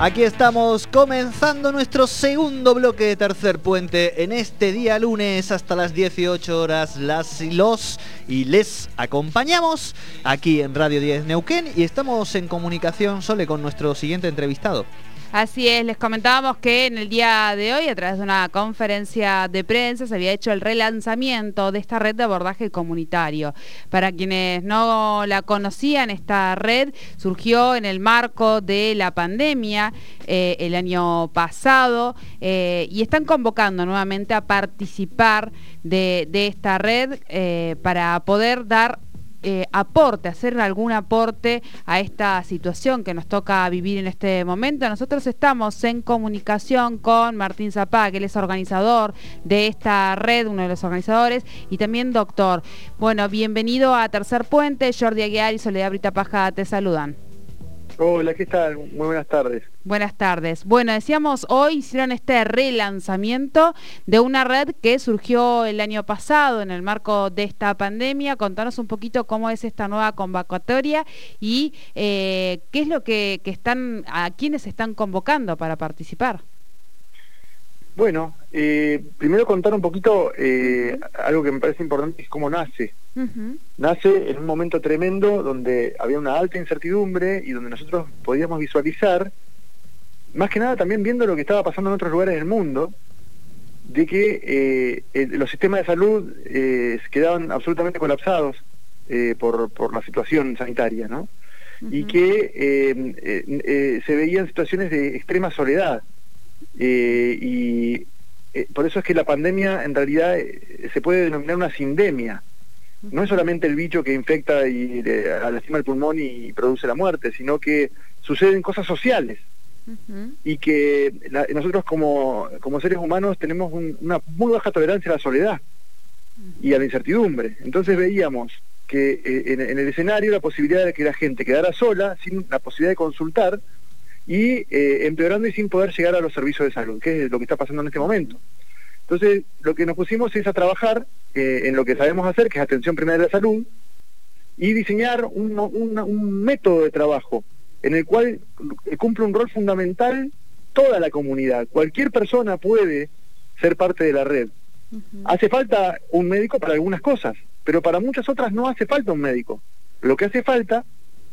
Aquí estamos comenzando nuestro segundo bloque de Tercer Puente en este día lunes hasta las 18 horas. Las y los y les acompañamos aquí en Radio 10 Neuquén y estamos en comunicación solo con nuestro siguiente entrevistado. Así es, les comentábamos que en el día de hoy, a través de una conferencia de prensa, se había hecho el relanzamiento de esta red de abordaje comunitario. Para quienes no la conocían, esta red surgió en el marco de la pandemia eh, el año pasado eh, y están convocando nuevamente a participar de, esta red eh, para poder dar eh, aporte, hacer algún aporte a esta situación que nos toca vivir en este momento. Nosotros estamos en comunicación con Martín Zapá, que él es organizador de esta red, uno de los organizadores, y también doctor. Bueno, bienvenido a Tercer Puente, Jordi Aguiar y Soledad Brita Paja te saludan. Hola, ¿qué tal? Muy buenas tardes. Buenas tardes. Bueno, decíamos, hoy hicieron este relanzamiento de una red que surgió el año pasado en el marco de esta pandemia. Contanos un poquito cómo es esta nueva convocatoria y eh, qué es lo que, que están, a quiénes están convocando para participar. Bueno, eh, primero contar un poquito eh, algo que me parece importante, es cómo nace. Nace en un momento tremendo donde había una alta incertidumbre y donde nosotros podíamos visualizar, más que nada también viendo lo que estaba pasando en otros lugares del mundo, de que eh, los sistemas de salud quedaban absolutamente colapsados por, por la situación sanitaria, ¿no? Y que se veían situaciones de extrema soledad eh, y eh, por eso es que la pandemia en realidad eh, se puede denominar una sindemia. No es solamente el bicho que infecta y lastima el pulmón y produce la muerte, sino que suceden cosas sociales. Y que nosotros como, como, seres humanos tenemos una muy baja tolerancia a la soledad y a la incertidumbre. Entonces veíamos que en, en, el escenario la posibilidad de que la gente quedara sola, sin la posibilidad de consultar, y eh, empeorando y sin poder llegar a los servicios de salud, que es lo que está pasando en este momento. Entonces, lo que nos pusimos es a trabajar eh, en lo que sabemos hacer, que es atención primaria de la salud, y diseñar un, un, método de trabajo en el cual cumple un rol fundamental toda la comunidad. Cualquier persona puede ser parte de la red. Hace falta un médico para algunas cosas, pero para muchas otras no hace falta un médico. Lo que hace falta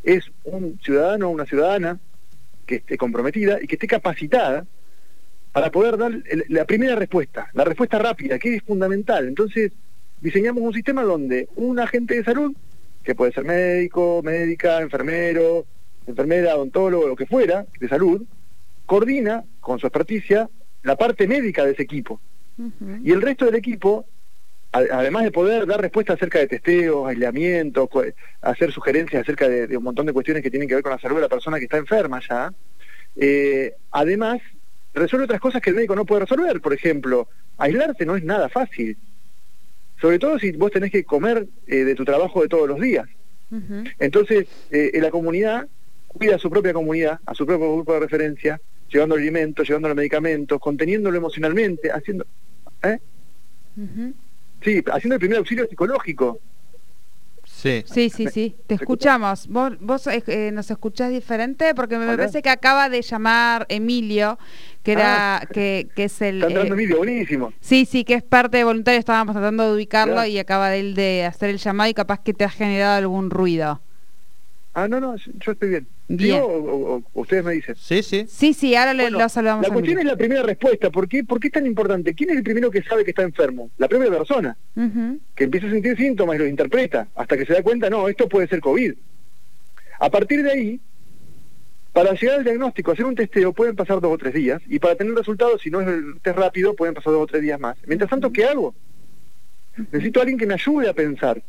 es un ciudadano o una ciudadana que esté comprometida y que esté capacitada para poder dar la primera respuesta, la respuesta rápida, que es fundamental. Entonces, diseñamos un sistema donde un agente de salud, que puede ser médico, médica, enfermero, enfermera, odontólogo, lo que fuera, de salud, coordina con su experticia la parte médica de ese equipo. Y el resto del equipo además de poder dar respuesta acerca de testeos, aislamiento, hacer sugerencias acerca de, un montón de cuestiones que tienen que ver con la salud de la persona que está enferma ya, eh, además resuelve otras cosas que el médico no puede resolver. Por ejemplo, aislarte no es nada fácil, sobre todo si vos tenés que comer eh, de tu trabajo de todos los días. Entonces, eh, la comunidad cuida a su propia comunidad, a su propio grupo de referencia, llevando alimentos, llevando medicamentos, conteniéndolo emocionalmente, haciendo... ¿eh? Sí, haciendo el primer auxilio psicológico. Sí, sí, sí, sí. te escuchamos. ¿Vos, vos eh, eh, nos escuchás diferente? Porque me parece que acaba de llamar Emilio, que era ah. que, que es el... Está entrando eh, Emilio, buenísimo. Sí, sí, que es parte de voluntario, estábamos tratando de ubicarlo y acaba de él de hacer el llamado y capaz que te ha generado algún ruido. Ah, no, no, yo estoy bien. bien. o, ustedes me dicen? Sí, sí. Sí, sí, ahora le, lo saludamos. La cuestión es la primera respuesta. ¿Por qué, ¿Por qué es tan importante? ¿Quién es el primero que sabe que está enfermo? La primera persona. Que empieza a sentir síntomas y los interpreta. Hasta que se da cuenta, no, esto puede ser COVID. A partir de ahí, para llegar al diagnóstico, hacer un testeo, pueden pasar dos o tres días. Y para tener resultados, si no es el test rápido, pueden pasar dos o tres días más. Mientras tanto, ¿qué hago? Necesito a alguien que me ayude a pensar.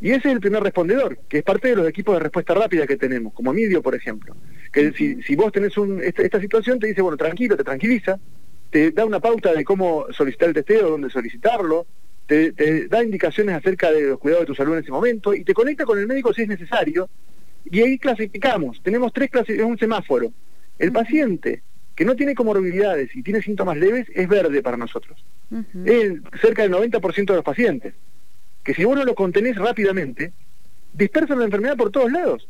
Y ese es el primer respondedor, que es parte de los equipos de respuesta rápida que tenemos, como Midio, por ejemplo. Que si, si vos tenés un, esta, situación, te dice, bueno, tranquilo, te tranquiliza, te da una pauta de cómo solicitar el testeo, dónde solicitarlo, te, da indicaciones acerca de los cuidados de tu salud en ese momento y te conecta con el médico si es necesario. Y ahí clasificamos, tenemos tres clases, es un semáforo. El paciente que no tiene comorbilidades y tiene síntomas leves es verde para nosotros. Es cerca del 90% de los pacientes que si vos no lo contenés rápidamente, dispersan la enfermedad por todos lados.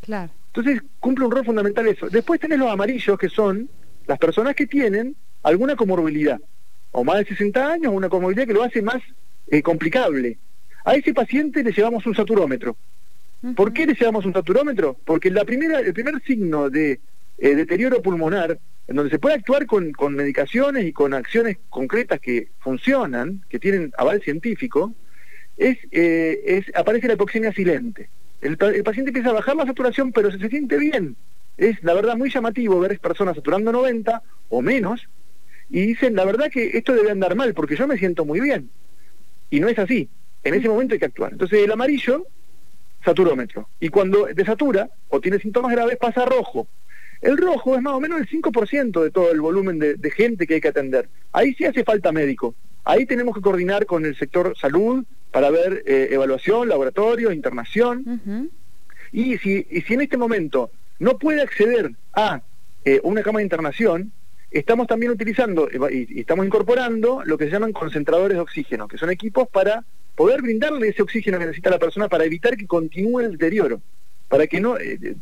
Claro. Entonces cumple un rol fundamental eso. Después tenés los amarillos, que son las personas que tienen alguna comorbilidad, o más de 60 años, una comorbilidad que lo hace más eh, complicable. A ese paciente le llevamos un saturómetro. ¿Por qué le llevamos un saturómetro? Porque la primera, el primer signo de eh, deterioro pulmonar, en donde se puede actuar con, medicaciones y con acciones concretas que funcionan, que tienen aval científico, es, eh, es aparece la hipoxemia silente. El, paciente empieza a bajar la saturación, pero se, se siente bien. Es la verdad muy llamativo ver personas saturando 90 o menos y dicen, la verdad que esto debe andar mal porque yo me siento muy bien. Y no es así. En ese momento hay que actuar. Entonces el amarillo, saturómetro. Y cuando desatura o tiene síntomas graves pasa a rojo. El rojo es más o menos el 5% de todo el volumen de, gente que hay que atender. Ahí sí hace falta médico. Ahí tenemos que coordinar con el sector salud para ver eh, evaluación, laboratorio, internación. y, si, y si en este momento no puede acceder a eh, una cama de internación, estamos también utilizando y, estamos incorporando lo que se llaman concentradores de oxígeno, que son equipos para poder brindarle ese oxígeno que necesita la persona para evitar que continúe el deterioro. Para que no, eh,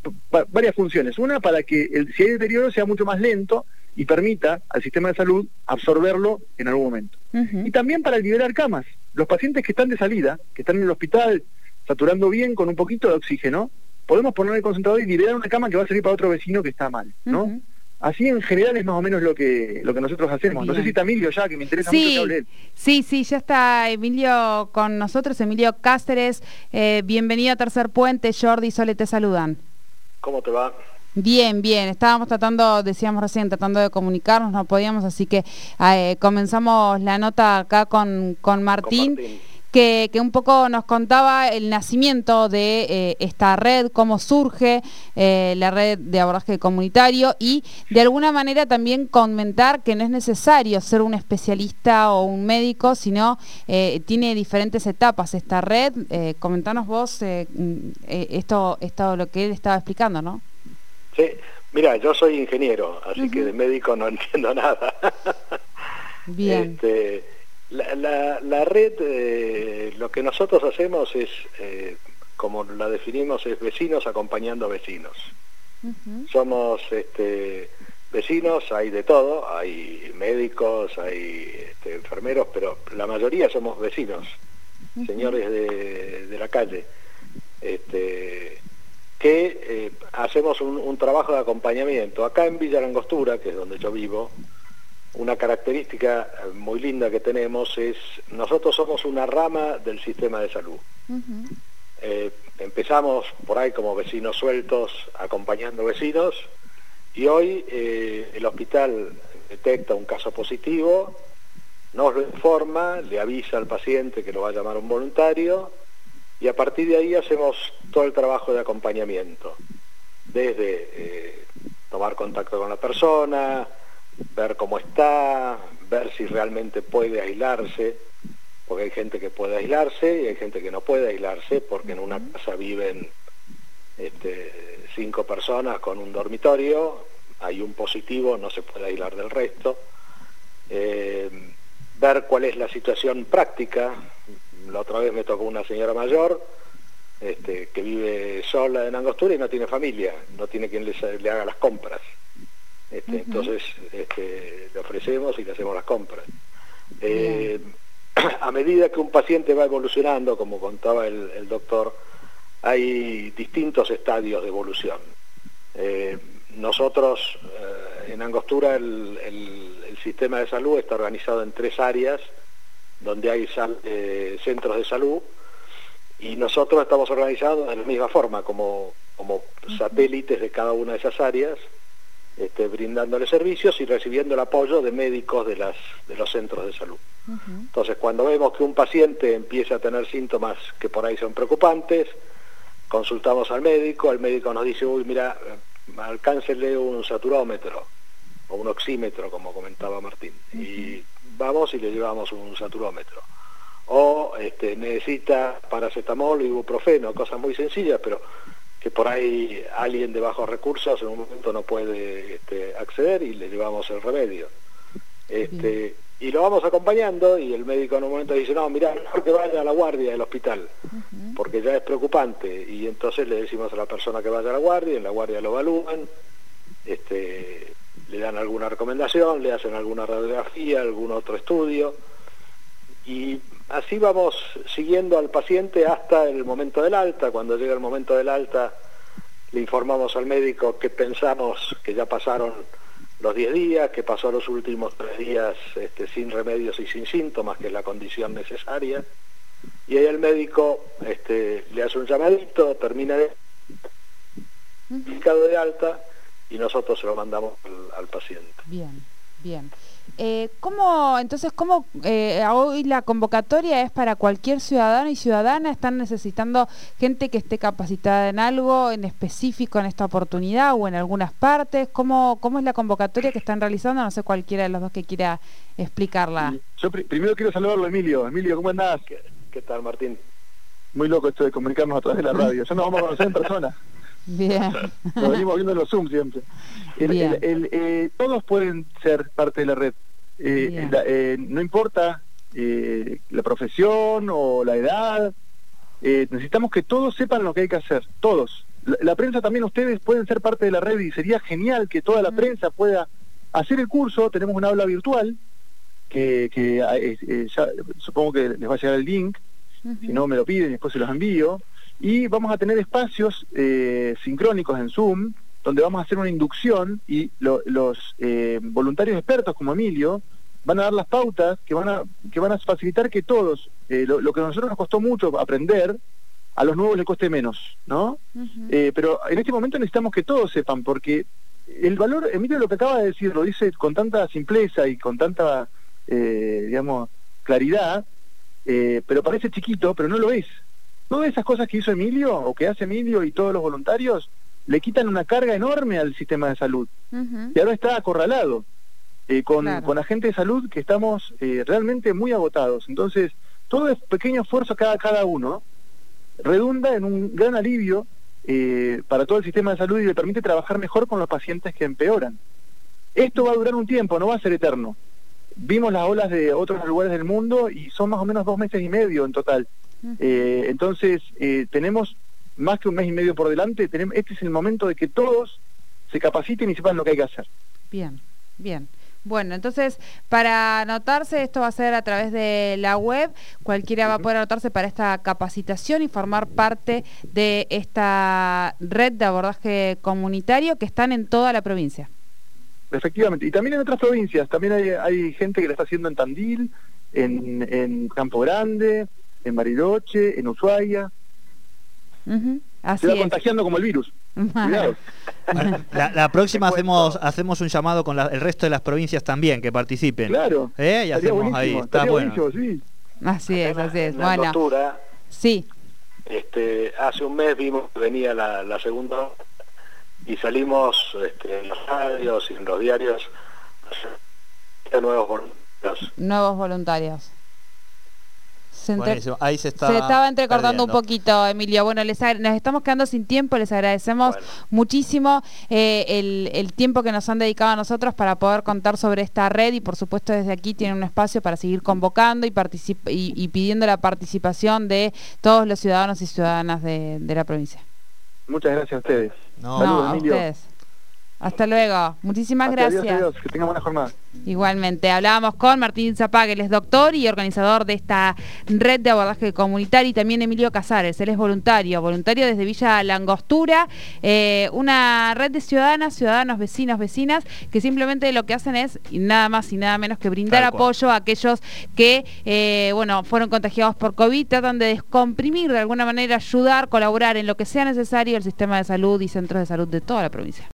varias funciones. Una, para que el, si hay deterioro sea mucho más lento y permita al sistema de salud absorberlo en algún momento. Y también para liberar camas. Los pacientes que están de salida, que están en el hospital saturando bien con un poquito de oxígeno, podemos poner el concentrador y liberar una cama que va a servir para otro vecino que está mal, ¿no? Así en general es más o menos lo que lo que nosotros hacemos. No sé si está Emilio ya, que me interesa mucho que hable Sí, sí, ya está Emilio con nosotros, Emilio Cáceres. Eh, bienvenido a Tercer Puente, Jordi y Sole te saludan. ¿Cómo te va? Bien, bien. Estábamos tratando, decíamos recién, tratando de comunicarnos, no podíamos, así que eh, comenzamos la nota acá con, Con Martín que, un poco nos contaba el nacimiento de eh, esta red, cómo surge eh, la red de abordaje comunitario y de alguna manera también comentar que no es necesario ser un especialista o un médico, sino eh, tiene diferentes etapas esta red. comentanos vos esto, esto lo que él estaba explicando, ¿no? Sí, mira, yo soy ingeniero, así que de médico no entiendo nada. Bien. Este, la, la, red, eh, lo que nosotros hacemos es, eh, como la definimos, es vecinos acompañando vecinos. Somos este, vecinos, hay de todo, hay médicos, hay este, enfermeros, pero la mayoría somos vecinos, señores de, la calle, este, que eh, hacemos un, un, trabajo de acompañamiento. Acá en Villa Langostura, que es donde yo vivo, una característica eh, muy linda que tenemos es, nosotros somos una rama del sistema de salud. Eh, empezamos por ahí como vecinos sueltos, acompañando vecinos, y hoy eh, el hospital detecta un caso positivo, nos lo informa, le avisa al paciente que lo va a llamar un voluntario, y a partir de ahí hacemos todo el trabajo de acompañamiento, desde tomar contacto con la persona, ver cómo está, ver si realmente puede aislarse, porque hay gente que puede aislarse y hay gente que no puede aislarse porque en una casa viven este, cinco personas con un dormitorio, hay un positivo, no se puede aislar del resto. Eh, ver cuál es la situación práctica. La otra vez me tocó una señora mayor este, que vive sola en Angostura y no tiene familia, no tiene quien le haga las compras. Este, entonces este, le ofrecemos y le hacemos las compras. Eh, a medida que un paciente va evolucionando, como contaba el, doctor, hay distintos estadios de evolución. Eh, nosotros eh, en Angostura el, sistema de salud está organizado en tres áreas donde hay centros de salud y nosotros estamos organizados de la misma forma como, como satélites de cada una de esas áreas este, brindándole servicios y recibiendo el apoyo de médicos de, las, de los centros de salud. Entonces, cuando vemos que un paciente empieza a tener síntomas que por ahí son preocupantes, consultamos al médico, el médico nos dice, uy, mira, alcáncele un saturómetro o un oxímetro, como comentaba Martín, y vamos y le llevamos un saturómetro. O este, necesita paracetamol y ibuprofeno, cosas muy sencillas, pero que por ahí alguien de bajos recursos en un momento no puede este, acceder y le llevamos el remedio. Este, y lo vamos acompañando y el médico en un momento dice, no, mira, mejor que vaya a la guardia del hospital. porque ya es preocupante y entonces le decimos a la persona que vaya a la guardia, en la guardia lo evalúan, este, le dan alguna recomendación, le hacen alguna radiografía, algún otro estudio y así vamos siguiendo al paciente hasta el momento del alta. Cuando llega el momento del alta le informamos al médico que pensamos que ya pasaron los 10 días, que pasó los últimos 3 días este, sin remedios y sin síntomas, que es la condición necesaria. Y ahí el médico este, le hace un llamadito, termina de de alta y nosotros se lo mandamos al paciente. Bien, bien. Eh, ¿cómo, entonces, cómo eh, hoy la convocatoria es para cualquier ciudadano y ciudadana? ¿Están necesitando gente que esté capacitada en algo en específico en esta oportunidad o en algunas partes? ¿Cómo, cómo es la convocatoria que están realizando? No sé cualquiera de los dos que quiera explicarla. Yo primero quiero saludarlo, Emilio. Emilio, ¿cómo andás? ¿Qué, tal, Martín? Muy loco esto de comunicarnos a través de la radio. Ya nos vamos a conocer en persona. Bien. Nos venimos viendo en los Zoom siempre. Eh, todos pueden ser parte de la red. Eh, eh, no importa la profesión o la edad, necesitamos que todos sepan lo que hay que hacer, todos. La, prensa también, ustedes pueden ser parte de la red y sería genial que toda la prensa pueda hacer el curso. Tenemos una aula virtual que, ya, supongo que les va a llegar el link, si no me lo piden y después se los envío. Y vamos a tener espacios sincrónicos en Zoom donde vamos a hacer una inducción y los eh, voluntarios expertos como Emilio van a dar las pautas que van a, que van a facilitar que todos, eh, lo, que a nosotros nos costó mucho aprender, a los nuevos les cueste menos, ¿no? Eh, pero en este momento necesitamos que todos sepan, porque el valor, Emilio lo que acaba de decir, lo dice con tanta simpleza y con tanta, digamos, claridad, pero parece chiquito, pero no lo es. Todas esas cosas que hizo Emilio, o que hace Emilio y todos los voluntarios, le quitan una carga enorme al sistema de salud. Y ahora está acorralado eh, con, con agentes de salud que estamos eh, realmente muy agotados. Entonces, todo ese pequeño esfuerzo cada, cada uno redunda en un gran alivio eh, para todo el sistema de salud y le permite trabajar mejor con los pacientes que empeoran. Esto va a durar un tiempo, no va a ser eterno. Vimos las olas de otros lugares del mundo y son más o menos dos meses y medio en total. Entonces, tenemos más que un mes y medio por delante, tenemos, este es el momento de que todos se capaciten y sepan lo que hay que hacer. Bien, bien. Bueno, entonces, para anotarse, esto va a ser a través de la web. Cualquiera va a poder anotarse para esta capacitación y formar parte de esta red de abordaje comunitario que están en toda la provincia. Efectivamente, y también en otras provincias. También hay, gente que lo está haciendo en Tandil, en, en Campo Grande, en Bariloche, en Ushuaia. Se va contagiando como el virus. La, próxima hacemos hacemos un llamado con el resto de las provincias también que participen. Claro. ¿Eh? Y hacemos ahí. Está bueno. Así es, así es. bueno. sí. Este, hace un mes vimos que venía la, segunda y salimos este, en los radios y en los diarios nuevos voluntarios. Nuevos voluntarios. Se, ahí se, estaba entrecortando un poquito, Emilio. Bueno, les nos estamos quedando sin tiempo, les agradecemos muchísimo eh, el, tiempo que nos han dedicado a nosotros para poder contar sobre esta red y por supuesto desde aquí tienen un espacio para seguir convocando y, y, pidiendo la participación de todos los ciudadanos y ciudadanas de, la provincia. Muchas gracias a ustedes. No, a ustedes. Hasta luego. Muchísimas gracias. Que tengan buena jornada. Igualmente, hablábamos con Martín Zapag, él es doctor y organizador de esta red de abordaje comunitario, y también Emilio Casares, él es voluntario, voluntario desde Villa Langostura, eh, una red de ciudadanas, ciudadanos, vecinos, vecinas, que simplemente lo que hacen es nada más y nada menos que brindar apoyo a aquellos que, eh, bueno, fueron contagiados por COVID, tratan de descomprimir, de alguna manera ayudar, colaborar en lo que sea necesario el sistema de salud y centros de salud de toda la provincia.